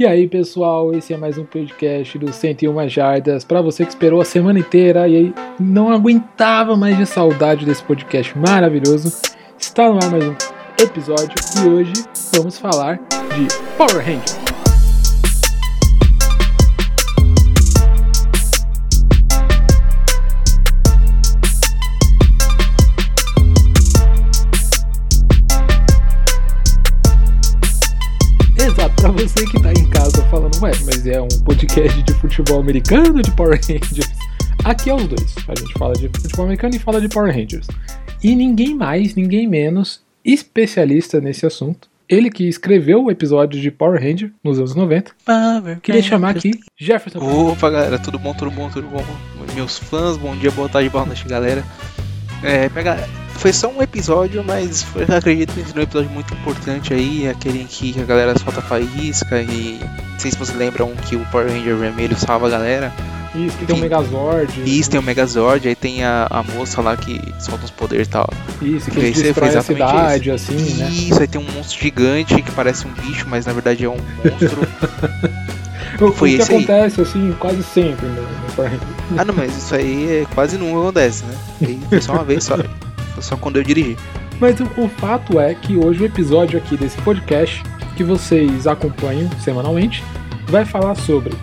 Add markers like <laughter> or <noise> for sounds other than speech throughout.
E aí, pessoal, esse é mais um podcast do 101 Jardas. Para você que esperou a semana inteira e aí não aguentava mais de saudade desse podcast maravilhoso, está no ar mais um episódio e hoje vamos falar de Power Rangers. Exato, pra você que tá em ué, mas é um podcast de futebol americano de Power Rangers? Aqui é os dois. A gente fala de futebol americano e fala de Power Rangers. E ninguém mais, ninguém menos, especialista nesse assunto. Ele que escreveu o episódio de Power Ranger nos anos 90. Power Queria chamar aqui Jefferson. Opa, galera, tudo bom, tudo bom, tudo bom? Meus fãs, bom dia, boa tarde, boa noite, galera. É, pega, foi só um episódio, mas foi, acredito que foi um episódio muito importante aí, aquele em que a galera solta faísca e não sei se vocês lembram que o Power Ranger vermelho salva a galera. Isso, que tem um Megazord. Isso, tem o Megazord, aí tem a, a moça lá que solta os poderes e tal. Isso, que destrói fez a cidade, assim, né? Isso, aí tem um monstro gigante que parece um bicho, mas na verdade é um monstro. <laughs> O, Foi o que esse aí. acontece, assim, quase sempre Rangers. ah não, mas isso aí é quase nunca acontece, né? Foi só uma vez só. <laughs> Só quando eu dirigi. Mas o, o fato é que hoje o episódio aqui desse podcast, que vocês acompanham semanalmente, vai falar sobre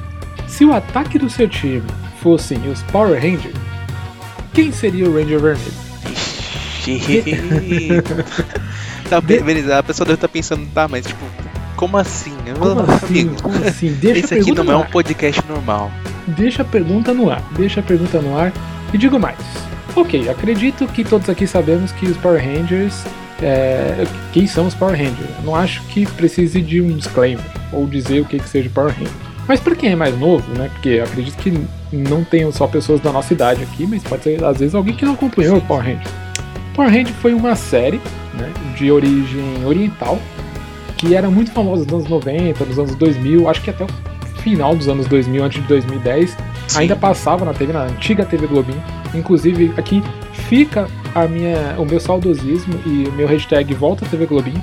se o ataque do seu time fossem os Power Rangers, quem seria o Ranger Vermelho? tá, be- <laughs> beleza, a pessoa deve estar pensando, tá, mas tipo, como assim? Como assim? amigo, Como assim? Deixa esse aqui não é um podcast normal. Deixa a pergunta no ar. Deixa a pergunta no ar. E digo mais. Ok, acredito que todos aqui sabemos que os Power Rangers. É, quem são os Power Rangers? Não acho que precise de um disclaimer ou dizer o que, que seja Power Ranger. Mas para quem é mais novo, né? Porque acredito que não tenham só pessoas da nossa idade aqui, mas pode ser às vezes alguém que não acompanhou o Power Ranger. Power Ranger foi uma série né, de origem oriental que era muito famosa nos anos 90, nos anos 2000, acho que até o final dos anos 2000, antes de 2010, Sim. ainda passava na TV, na antiga TV Globinho. Inclusive, aqui fica a minha, o meu saudosismo e o meu hashtag Volta TV Globinho.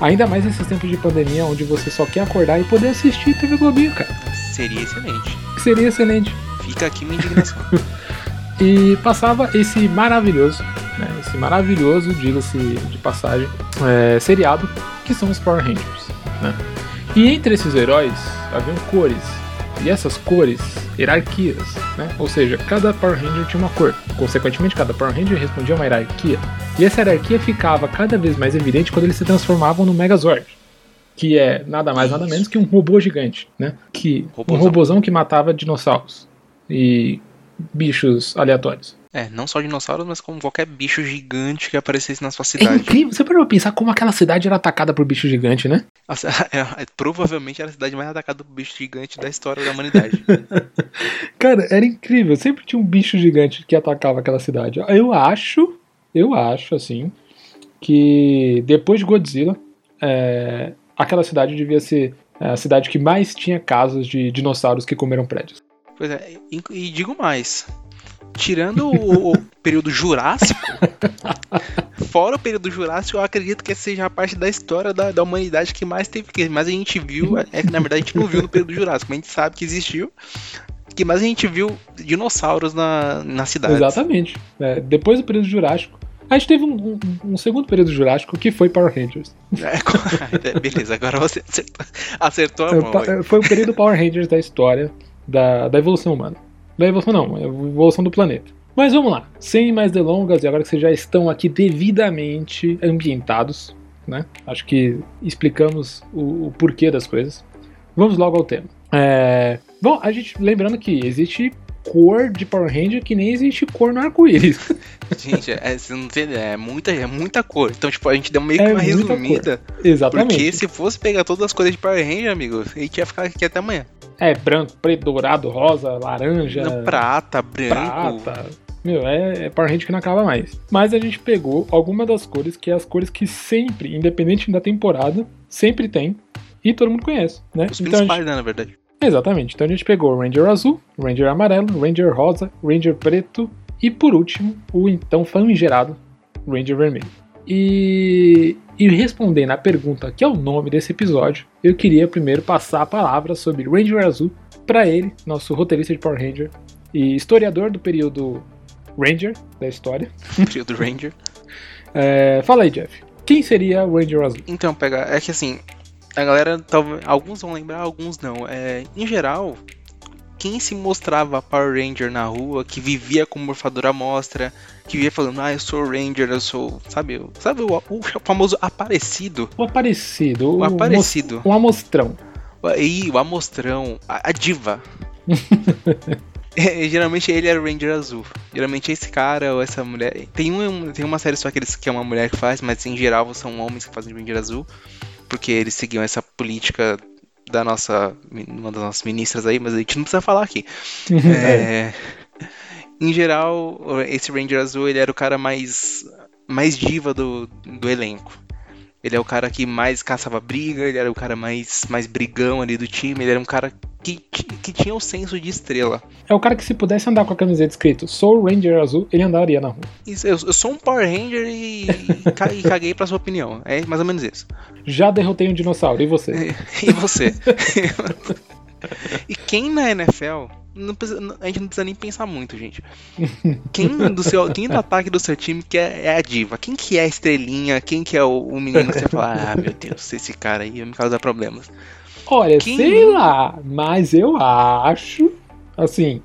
Ainda mais nesses tempos de pandemia, onde você só quer acordar e poder assistir TV Globinho, cara. Seria excelente. Seria excelente. Fica aqui minha indignação. <laughs> E passava esse maravilhoso, né, esse maravilhoso, diga-se de passagem, é, seriado, que são os Power Rangers. Né? E entre esses heróis haviam cores, e essas cores, hierarquias, né? ou seja, cada Power Ranger tinha uma cor. Consequentemente, cada Power Ranger respondia a uma hierarquia, e essa hierarquia ficava cada vez mais evidente quando eles se transformavam no Megazord. Que é nada mais, nada menos que um robô gigante, né? Que, um Robozão. robozão que matava dinossauros. E bichos aleatórios. É, não só dinossauros, mas como qualquer bicho gigante que aparecesse na sua É cidade. incrível, você parou pra pensar como aquela cidade era atacada por bicho gigante, né? <laughs> É, é, provavelmente era a cidade mais atacada por bicho gigante da história da humanidade. <laughs> Cara, era incrível, sempre tinha um bicho gigante que atacava aquela cidade. Eu acho, eu acho, assim, que depois de Godzilla, é, aquela cidade devia ser a cidade que mais tinha casos de dinossauros que comeram prédios. Pois é, e digo mais. Tirando o, o período Jurássico, fora o período Jurássico, eu acredito que seja a parte da história da, da humanidade que mais teve que mais a gente viu. É que na verdade a gente não viu no período Jurássico, mas a gente sabe que existiu. Que mais a gente viu dinossauros na, na cidade. Exatamente. É, depois do período Jurássico, a gente teve um, um- um segundo período Jurássico que foi Power Rangers. É, <laughs> beleza, agora você acertou, acertou a É, mão. aí. Foi o período Power Rangers da história da, da evolução humana. Da evolução não, a evolução do planeta. Mas vamos lá, sem mais delongas, e agora que vocês já estão aqui devidamente ambientados, né? Acho que explicamos o, o porquê das coisas. Vamos logo ao tema. É, bom, a gente lembrando que existe cor de Power Ranger que nem existe cor no arco-íris. <laughs> Gente, é, você não tem ideia, é muita, é muita cor. Então, tipo, a gente deu meio que É uma muita cor. resumida. Exatamente. Porque se fosse pegar todas as cores de Power Ranger, amigo, a gente ia ficar aqui até amanhã. É branco, preto, dourado, rosa, laranja. Não, prata, branco. prata. Meu, é, é Power que não acaba mais. Mas a gente pegou alguma das cores, que é as cores que sempre, independente da temporada, sempre tem. E todo mundo conhece, né? Os Então principais, gente- né, na verdade. exatamente. Então a gente pegou Ranger azul, Ranger amarelo, Ranger rosa, Ranger preto e por último, o então famigerado Ranger vermelho. E, e respondendo a pergunta que é o nome desse episódio, eu queria primeiro passar a palavra sobre Ranger Azul para ele, nosso roteirista de Power Ranger e historiador do período Ranger da história. <laughs> Período Ranger. É, fala aí, Jeff. Quem seria o Ranger Azul? Então, pega, é que assim, a galera, talvez, alguns vão lembrar, alguns não. É, em geral, quem se mostrava Power Ranger na rua, que vivia com morfadora mostra, que vivia falando, ah, eu sou Ranger, eu sou, sabe, sabe o, o famoso aparecido? O aparecido. O, o aparecido. O amostrão. E o amostrão, a, a diva. <laughs> É, geralmente ele era o Ranger azul. Geralmente esse cara ou essa mulher. Tem, um, tem uma série só que, eles, que é uma mulher que faz, mas em geral são homens que fazem Ranger azul. Porque eles seguiam essa política da nossa. Uma das nossas ministras aí, mas a gente não precisa falar aqui. <laughs> é, em geral, esse Ranger azul ele era o cara mais. mais diva do, do elenco. Ele é o cara que mais caçava briga, ele era o cara mais, mais brigão ali do time, ele era um cara que, que tinha o senso de estrela. É o cara que se pudesse andar com a camiseta escrito Sou Ranger Azul, ele andaria na rua. Isso, eu, eu sou um Power Ranger e, <laughs> e caguei pra sua opinião. É mais ou menos isso. Já derrotei um dinossauro, e você? <laughs> e você? <laughs> e quem na NFL Precisa, a gente não precisa nem pensar muito, gente. <laughs> Quem do seu, quem do ataque do seu time que é, é, a diva? Quem que é a estrelinha? Quem que é o, o menino que você fala, ah, meu Deus, esse cara aí me causa problemas. Olha, Quem... sei lá, mas eu acho, assim,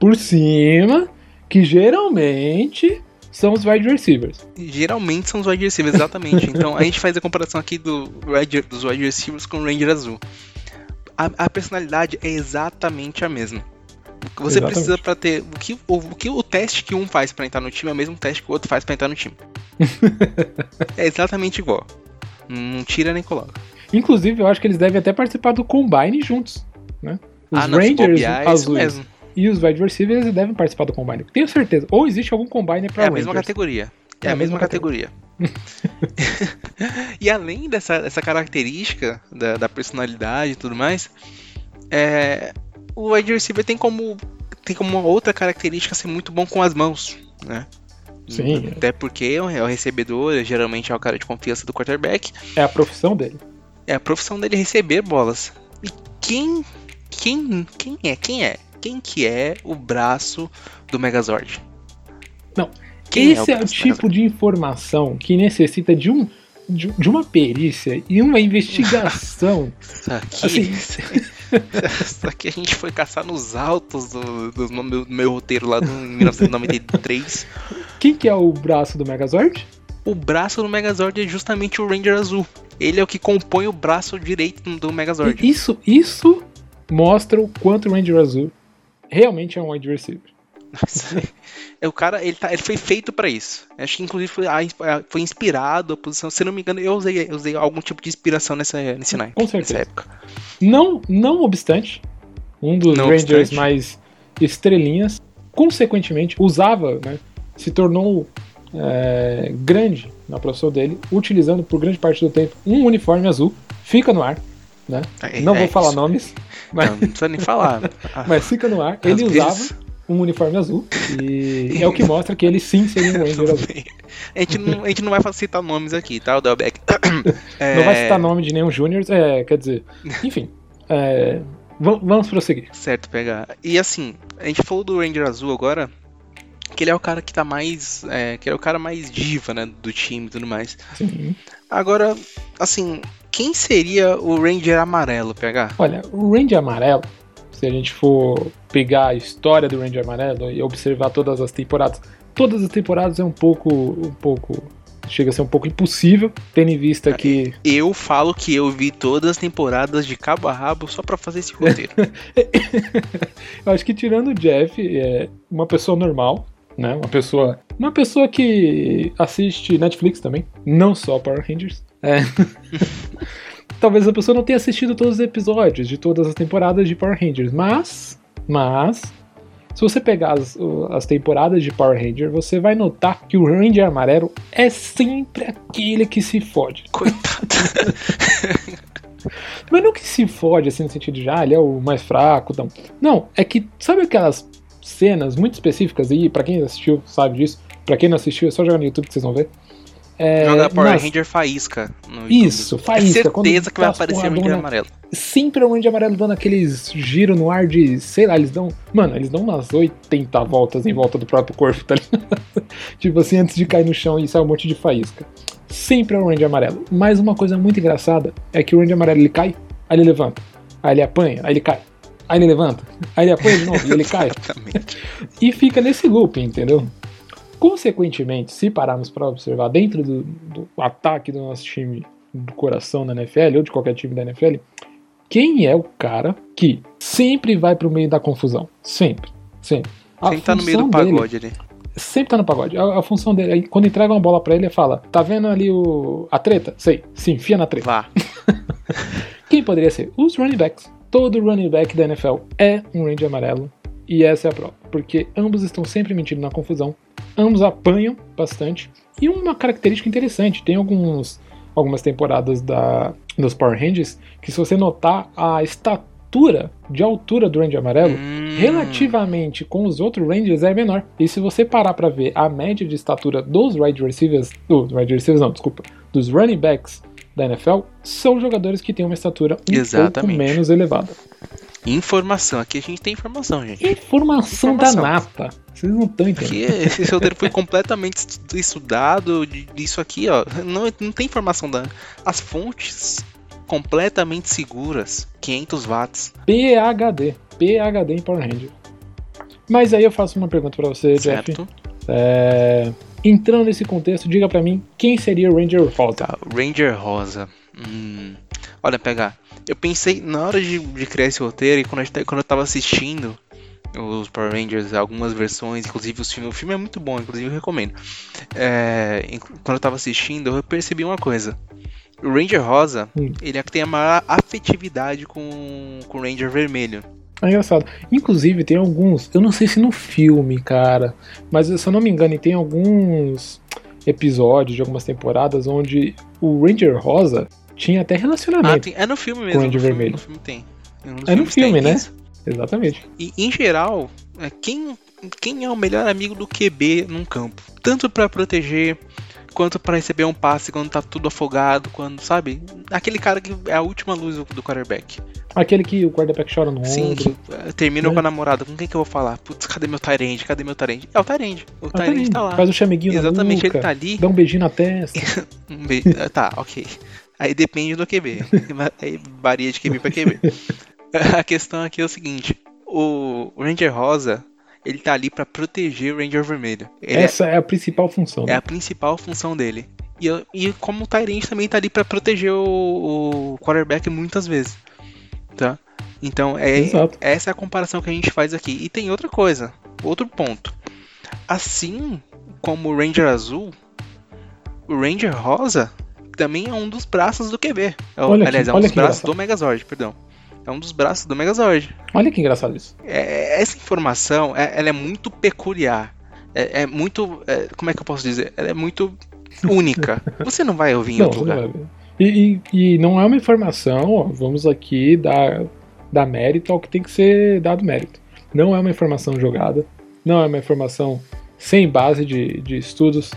por cima, que geralmente são os wide receivers. Geralmente são os wide receivers, exatamente. então a gente faz a comparação aqui do, dos wide receivers com o Ranger Azul. A, a personalidade é exatamente a mesma. O que você exatamente. precisa para ter. O que, o, o, que o teste que um faz para entrar no time é o mesmo teste que o outro faz para entrar no time. <laughs> é exatamente igual. Não tira nem coloca. Inclusive, eu acho que eles devem até participar do Combine juntos, né? Os ah, Rangers bobear, é azuis e os wide receivers devem participar do Combine. Tenho certeza. Ou existe algum Combine para É a Rangers. mesma categoria. É, é a mesma, mesma categoria. categoria. <laughs> e além dessa, dessa característica da, da personalidade e tudo mais, é, o wide receiver tem como tem como uma outra característica ser muito bom com as mãos, né? Sim. Até porque é o recebedor, geralmente é o cara de confiança do quarterback. É a profissão dele. É a profissão dele receber bolas. E quem. Quem. Quem é? Quem é? Quem que é o braço do Megazord? Não. Quem esse é o, é o tipo de informação que necessita de um. De, de uma perícia e uma investigação. <laughs> Isso aqui, assim, <laughs> a gente foi caçar nos altos do, do, meu, do meu roteiro lá do <laughs> 1993. Quem que é o braço do Megazord? O braço do Megazord é justamente o Ranger Azul. Ele é o que compõe o braço direito do Megazord. E isso, isso mostra o quanto o Ranger Azul realmente é um wide receiver. <laughs> é o cara, ele, tá, ele foi feito para isso. Acho que inclusive foi, foi inspirado a posição. Se não me engano, eu usei, eu usei algum tipo de inspiração nessa, nesse naipe, Com certeza. nessa época. Não, não obstante, um dos não Rangers obstante. mais estrelinhas, consequentemente, usava, né, se tornou é, grande na profissão dele, utilizando por grande parte do tempo um uniforme azul, fica no ar. Né? É, não é vou falar nomes. Mas... Não, não precisa nem falar. <laughs> mas fica no ar. Ele usava um uniforme azul. E é o que mostra que ele sim seria um Ranger azul. A gente, não, a gente não vai citar nomes aqui, tá, o Delbeck? É... <coughs> Não vai citar nome de nenhum Júnior, é, quer dizer. Enfim. É, vamos prosseguir. Certo, pegar. E assim, a gente falou do Ranger azul agora que ele é o cara que tá mais. É, que é o cara mais diva, né? Do time e tudo mais. Sim. Agora, assim, quem seria o Ranger amarelo, PH? Olha, o Ranger amarelo, se a gente for pegar a história do Ranger amarelo e observar todas as temporadas, todas as temporadas é um pouco. um pouco. Chega a ser um pouco impossível, tendo em vista que. Eu falo que eu vi todas as temporadas de cabo a rabo só para fazer esse roteiro. <laughs> eu acho que tirando o Jeff, é uma pessoa normal, né? Uma pessoa, uma pessoa que assiste Netflix também, não só Power Rangers. É. <laughs> Talvez a pessoa não tenha assistido todos os episódios de todas as temporadas de Power Rangers, mas, mas se você pegar as, as temporadas de Power Ranger, você vai notar que o Ranger amarelo é sempre aquele que se fode. Coitado. <laughs> Mas não que se fode assim no sentido de, ah, ele é o mais fraco, não. Não, é que, sabe aquelas cenas muito específicas, e para quem assistiu sabe disso, para quem não assistiu é só jogar no YouTube que vocês vão ver. É, Joga Power nas- Ranger Faísca. no YouTube. Isso, faísca. É certeza que vai tá aparecer o Ranger amarelo. Sempre é o Ranger amarelo dando aqueles giro no ar de. Sei lá, eles dão. Mano, eles dão umas 80 voltas em volta do próprio corpo, tá ligado? <laughs> tipo assim, antes de cair no chão e sai um monte de faísca. Sempre é o Ranger amarelo. Mas uma coisa muito engraçada é que o Ranger amarelo ele cai, aí ele levanta. Aí ele apanha, aí ele cai. Aí ele levanta, aí ele apanha de novo e ele cai. <laughs> Exatamente. E fica nesse loop, entendeu? Consequentemente, se pararmos para observar dentro do, do ataque do nosso time do coração da NFL ou de qualquer time da NFL, quem é o cara que sempre vai pro meio da confusão? Sempre, sempre. A Sempre tá no meio do função dele- pagode ali. sempre tá no pagode. A, a função dele, quando entrega uma bola pra ele, ele fala: Tá vendo ali o, a treta? Sei, se enfia na treta. Vá. <laughs> Quem poderia ser? Os running backs. Todo running back da NFL é um range amarelo. E essa é a prova. Porque ambos estão sempre metidos na confusão. Ambos apanham bastante. E uma característica interessante: tem alguns, algumas temporadas da, dos Power Rangers que, se você notar, a estatura de altura do Ranger amarelo Hum, relativamente com os outros Rangers é menor. E se você parar pra ver a média de estatura dos wide receivers, dos wide receivers não, desculpa, dos running backs da NFL, são jogadores que têm uma estatura um Exatamente. pouco menos elevada. Informação. Aqui a gente tem informação, gente. Informação, Informação. da nata. Vocês não estão entendendo. Porque esse roteiro foi completamente estu- estudado disso aqui, ó. Não, não tem informação da. As fontes completamente seguras. 500 watts. PHD. PHD em Power Ranger. Mas aí eu faço uma pergunta pra você, Jeff. Certo? É, Entrando nesse contexto, diga pra mim quem seria o Ranger Rosa. Tá, Ranger Rosa. Hum. Olha, pegar. Eu pensei na hora de, de criar esse roteiro e quando, gente, tá- quando eu tava assistindo os Power Rangers, algumas versões, inclusive os filmes. O filme é muito bom, inclusive eu recomendo. É, quando eu tava assistindo, eu percebi uma coisa. O Ranger Rosa, Hum. ele é que tem a maior afetividade com, com o Ranger Vermelho. É engraçado. Inclusive, tem alguns. Eu não sei se no filme, cara. Mas se eu não me engano, tem alguns episódios de algumas temporadas onde o Ranger Rosa tinha até Ah, relacionamento. tem- é no filme mesmo. Ranger no filme, Vermelho. no filme tem. Nos É no filmes tem filme, né? isso. Exatamente. E em geral, é, quem, quem é o melhor amigo do QB num campo? Tanto pra proteger, quanto pra receber um passe quando tá tudo afogado, quando, sabe? Aquele cara que é a última luz do, quarterback. Aquele que o quarterback chora no Sim, ombro. que é, termina né? com a namorada. Com quem que eu vou falar? Putz, cadê meu Tyrande? Cadê meu Tyrande? É o Tyrande. O Ah, Tyrande tá lá. Faz o chameguinho Exatamente, na nuca, ele tá ali. dá um beijinho na testa. <laughs> Um be- ah, Tá, ok. Aí depende do QB. <laughs> Aí varia de QB pra QB. <laughs> A questão aqui é o seguinte: o Ranger Rosa, ele tá ali pra proteger o Ranger Vermelho. Ele é- Essa é a principal função. é, a principal função dele. E, e como o Tyrant também tá ali pra proteger o, o quarterback muitas vezes. Tá? Então, é, Exato. essa é a comparação que a gente faz aqui. E tem outra coisa, outro ponto. Assim como o Ranger Azul, o Ranger Rosa também é um dos braços do QB. É Olha aliás, é um dos braços engraçado. do Megazord, perdão. É um dos braços do Megazord. Olha que engraçado isso. É, essa informação, é- ela é muito peculiar. É, é muito, é, como é que eu posso dizer? Ela é muito única. <laughs> Você não vai ouvir em Não, outro lugar. E, e- e não é uma informação, ó, vamos aqui dar, dar mérito ao que tem que ser dado mérito. Não é uma informação jogada, não é uma informação sem base de, de estudos.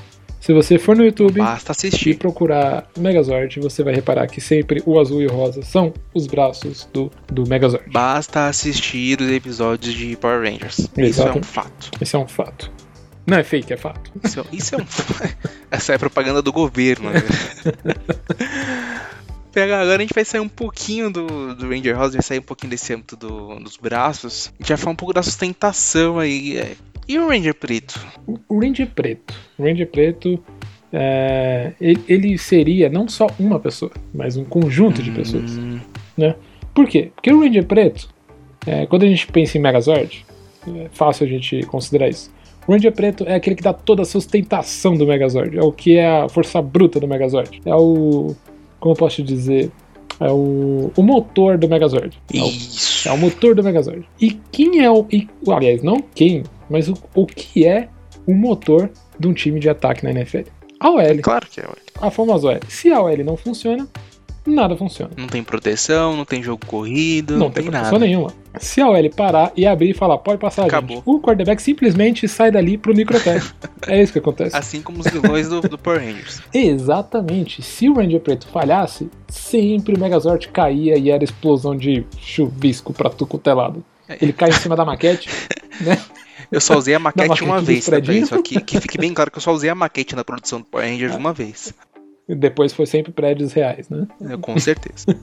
Se você for no YouTube Basta e assistir. procurar Megazord, você vai reparar que sempre o azul e o rosa são os braços do, do Megazord. Basta assistir os episódios de Power Rangers. Isso é um fato. Esse é um fato. Não é fake, é fato. Isso, isso é um <laughs> Essa é propaganda do governo. Né? <laughs> Pega, agora a gente vai sair um pouquinho do, do Ranger Rosa, vai sair um pouquinho desse âmbito do- dos braços. A gente vai falar um pouco da sustentação aí. E o Ranger Preto? O- Ranger Preto. O Ranger Preto, é, ele, ele seria não só uma pessoa, mas um conjunto de pessoas. Hum, Por quê? Porque o Ranger Preto, é, quando a gente pensa em Megazord, é fácil a gente considerar isso. O Ranger Preto é aquele que dá toda a sustentação do Megazord. É o que é a força bruta do Megazord. É o. Como eu posso dizer? É o, o motor do Megazord. É o Isso. é o motor do Megazord. E quem é o. E, aliás, não quem, mas o, o que é o motor de um time de ataque na NFL? A OL. Claro que é. ué. A famosa OL. Se a OL não funciona, nada funciona. Não tem proteção, não tem jogo corrido, Não, não, tem tem proteção nada. nenhuma. Se a OL parar e abrir e falar, pode passar, Acabou. gente, o quarterback simplesmente sai dali pro microteste. <laughs> é isso que acontece. Assim como os vilões do, do Power Rangers. <laughs> Exatamente. Se o Ranger Preto falhasse, sempre o Megazord caía e era explosão de chuvisco pra tudo telado. Ele cai em cima da maquete, <laughs> né? Eu só usei a <laughs> maquete maquete uma vez, tá, pra predinho. isso aqui. Que fique bem claro que eu só usei a maquete na produção do Power Rangers uma vez. E depois foi sempre prédios reais, né? É, Com certeza. <laughs>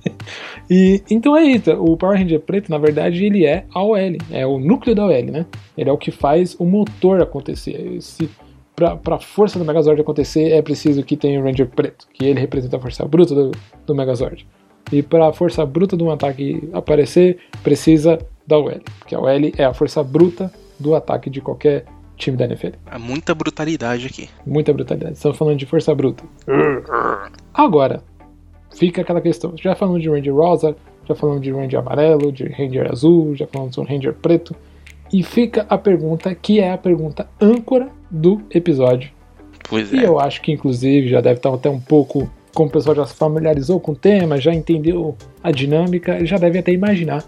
E então é isso. O Power Ranger Preto, na verdade, ele é a OL, é o núcleo da OL, né? Ele é o que faz o motor acontecer. Se pra, pra força do Megazord acontecer, é preciso que tenha o Ranger Preto, que ele representa a força bruta do, do Megazord. E para a força bruta de um ataque aparecer, precisa da OL, porque a OL é a força bruta do ataque de qualquer time da NFL. Há muita brutalidade aqui. Muita brutalidade. Estamos falando de força bruta. Agora, fica aquela questão. Já falamos de Ranger Rosa, já falamos de Ranger Amarelo, de Ranger Azul, já falamos de um Ranger Preto. E fica a pergunta que é a pergunta âncora do episódio. Pois E é. eu acho que, inclusive, já deve estar até um pouco. Como o pessoal já se familiarizou com o tema, já entendeu a dinâmica, já deve até imaginar.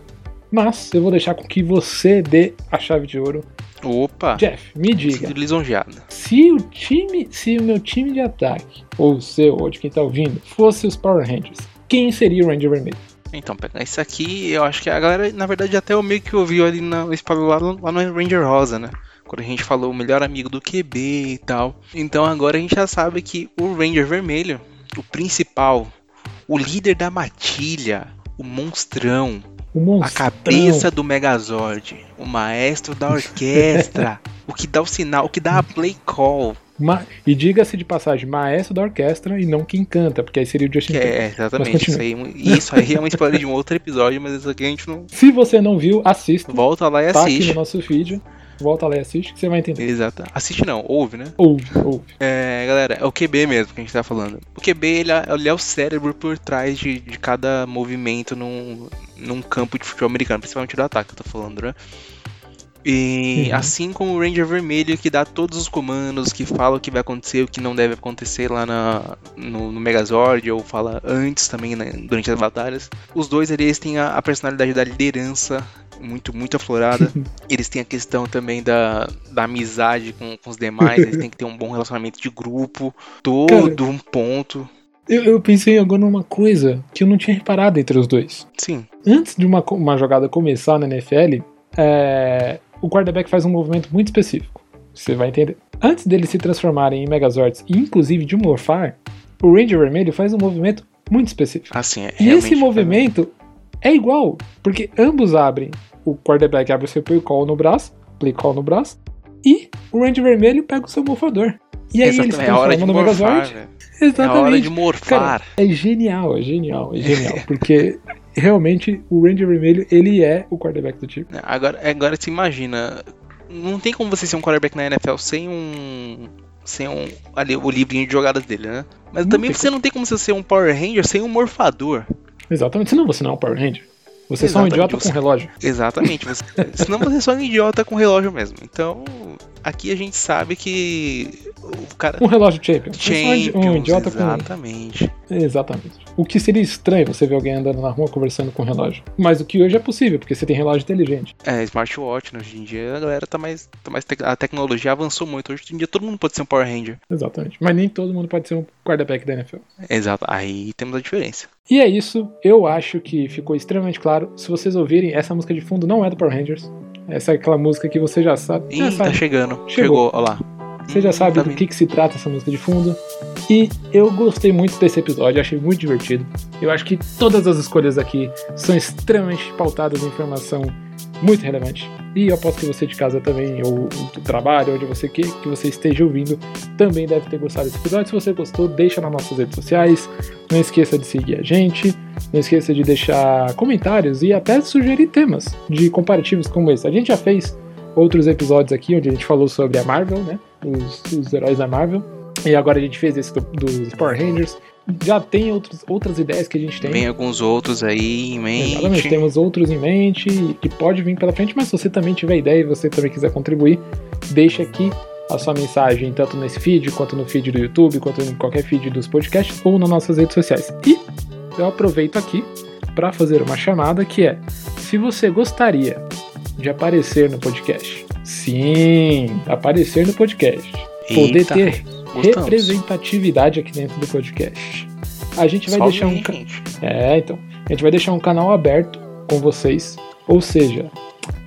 Mas eu vou deixar com que você dê a chave de ouro. Opa! Jeff, me diga. Lisonjeado. Se o time, se o meu time de ataque, ou o seu, ou de quem tá ouvindo, fosse os Power Rangers, quem seria o Ranger Vermelho? Então, pegar isso aqui, eu acho que a galera, na verdade, até o meio que ouviu ali no no- lá no Ranger Rosa, né? Quando a gente falou o melhor amigo do QB e tal. Então agora a gente já sabe que o Ranger Vermelho, o principal, o líder da matilha, o monstrão, A cabeça do Megazord, o maestro da orquestra, <laughs> o que dá o sinal, o que dá a play call. Ma- e diga-se de passagem, maestro da orquestra e não quem canta, porque aí seria o Justin Que Timberlake. é, exatamente, isso aí, isso aí é uma spoiler de um outro episódio, mas isso aqui a gente não. <laughs> Se você não viu, assista. Volta lá e Tá aqui no assiste. nosso feed. Volta lá e assiste que você vai entender. Exato. Assiste não, ouve, né? Ouve, ouve. É, galera, é o QB mesmo que a gente tá falando. O QB, ele é, ele é o cérebro por trás de, de cada movimento num, num campo de futebol americano, principalmente do ataque, eu tô falando, né? E Uhum. assim como o Ranger Vermelho, que dá todos os comandos, que fala o que vai acontecer, o que não deve acontecer lá na, no, no Megazord, ou fala antes também, né, durante as batalhas. Os dois eles têm a, a personalidade da liderança muito, muito aflorada. <laughs> Eles têm a questão também da, da amizade com, com os demais, eles têm que ter um bom relacionamento de grupo, todo um ponto. Eu, eu pensei agora numa coisa que eu não tinha reparado entre os dois. Sim, Antes de uma, uma jogada começar na NFL, é, o quarterback faz um movimento muito específico. Você vai entender. Antes deles se transformarem em Megazords e inclusive de morfar, o Ranger Vermelho faz um movimento muito específico. assim, é E esse movimento é igual, porque ambos abrem. O quarterback abre o seu play call no braço, play call no braço, e o Ranger Vermelho pega o seu morfador. E aí ele se Exatamente, é a hora de transforma no morfar, Megazord. É a Exatamente. hora de morfar. Cara, é genial, é genial, é genial. <laughs> Porque realmente o Ranger Vermelho, ele é o quarterback do time. Agora, agora se imagina, não tem como você ser um quarterback na NFL sem um sem um ali o livrinho de jogadas dele, né? Mas Não também você não tem como você ser um Power Ranger sem um morfador. Exatamente. Senão você não é um Power Ranger. Você é só um idiota você- com relógio. Exatamente. Você, senão você é só um idiota com relógio mesmo. Então, aqui a gente sabe que o cara Um relógio champion. Você só um idi- Champions, um idiota com. exatamente. Exatamente. O que seria estranho você ver alguém andando na rua conversando com relógio. Mas o que hoje é possível, porque você tem relógio inteligente. É, smartwatch, né? Hoje em dia a galera tá mais. Tá mais tec- a tecnologia avançou muito. Hoje em dia todo mundo pode ser um Power Ranger. Exatamente. Mas nem todo mundo pode ser um quarterback da NFL. Exato. Aí temos a diferença. E é isso. Eu acho que ficou extremamente claro. Se vocês ouvirem, essa música de fundo não é do Power Rangers. Essa é aquela música que você já sabe. Ih, Já tá sabe. chegando. Chegou. Chegou, ó lá. Você já sabe tá do que, que se trata essa música de fundo. E eu gostei muito desse episódio, achei muito divertido. Eu acho que todas as escolhas aqui são extremamente pautadas em informação muito relevante. E eu aposto que você de casa também, ou do trabalho, onde você que, que você esteja ouvindo, também deve ter gostado desse episódio. Se você gostou, deixa nas nossas redes sociais. Não esqueça de seguir a gente. Não esqueça de deixar comentários e até sugerir temas de comparativos como esse. A gente já fez outros episódios aqui onde a gente falou sobre a Marvel, né? Os, os heróis da Marvel. E agora a gente fez esse do- dos Power Rangers. Já tem outros, outras ideias que a gente tem. Vem alguns outros aí em Exatamente, mente. temos outros em mente que pode vir pela frente, mas se você também tiver ideia e você também quiser contribuir, deixa aqui a sua mensagem, tanto nesse feed, quanto no feed do YouTube, quanto em qualquer feed dos podcasts, ou nas nossas redes sociais. E eu aproveito aqui para fazer uma chamada que é: se você gostaria de aparecer no podcast, sim, aparecer no podcast, poder Eita, ter gostamos. representatividade aqui dentro do podcast, a gente vai Só deixar um gente. é, então. A gente vai deixar um canal aberto com vocês. Ou seja,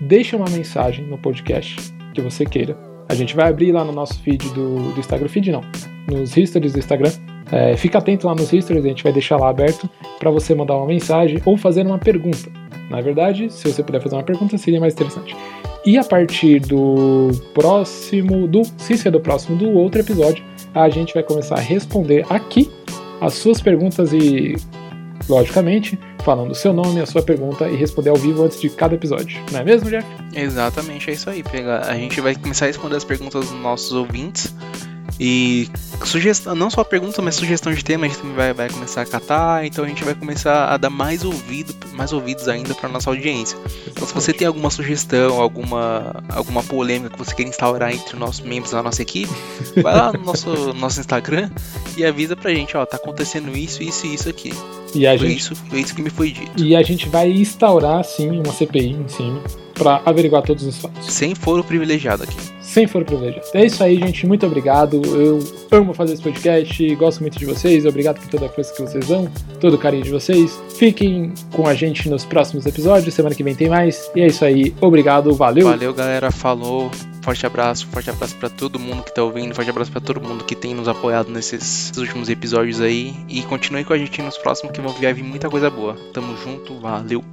deixa uma mensagem no podcast que você queira. A gente vai abrir lá no nosso feed do, do Instagram. Feed não, nos histories do Instagram. É, fica atento lá nos histories, a gente vai deixar lá aberto para você mandar uma mensagem ou fazer uma pergunta. Na verdade, se você puder fazer uma pergunta, seria mais interessante. E a partir do próximo, do se ser do próximo do outro episódio, a gente vai começar a responder aqui as suas perguntas e logicamente, falando o seu nome, a sua pergunta e responder ao vivo antes de cada episódio. Não é mesmo, Jeff? Exatamente, é isso aí. A gente vai começar a responder as perguntas dos nossos ouvintes. E sugestão, não só pergunta, mas sugestão de tema, a gente também vai, vai começar a catar, então a gente vai começar a dar mais ouvido, mais ouvidos ainda para nossa audiência. Então se você tem alguma sugestão, alguma, alguma polêmica que você quer instaurar entre os nossos membros da nossa equipe, vai lá no nosso, nosso Instagram e avisa pra gente, ó, tá acontecendo isso, isso e isso aqui. E a Foi gente, isso, foi isso que me foi dito. e a gente vai instaurar, sim, uma CPI em cima para averiguar todos os fatos. Sem foro privilegiado aqui. Sem for privilegiado. É isso aí, gente. Muito obrigado. Eu amo fazer esse podcast. Gosto muito de vocês. Obrigado por toda a força que vocês dão, todo o carinho de vocês. Fiquem com a gente nos próximos episódios. Semana que vem tem mais. E é isso aí. Obrigado. Valeu. Valeu, galera. Falou. Forte abraço, forte abraço pra todo mundo que tá ouvindo, forte abraço pra todo mundo que tem nos apoiado nesses últimos episódios aí. E continue com a gente nos próximos que vão vir muita coisa boa. Tamo junto, valeu.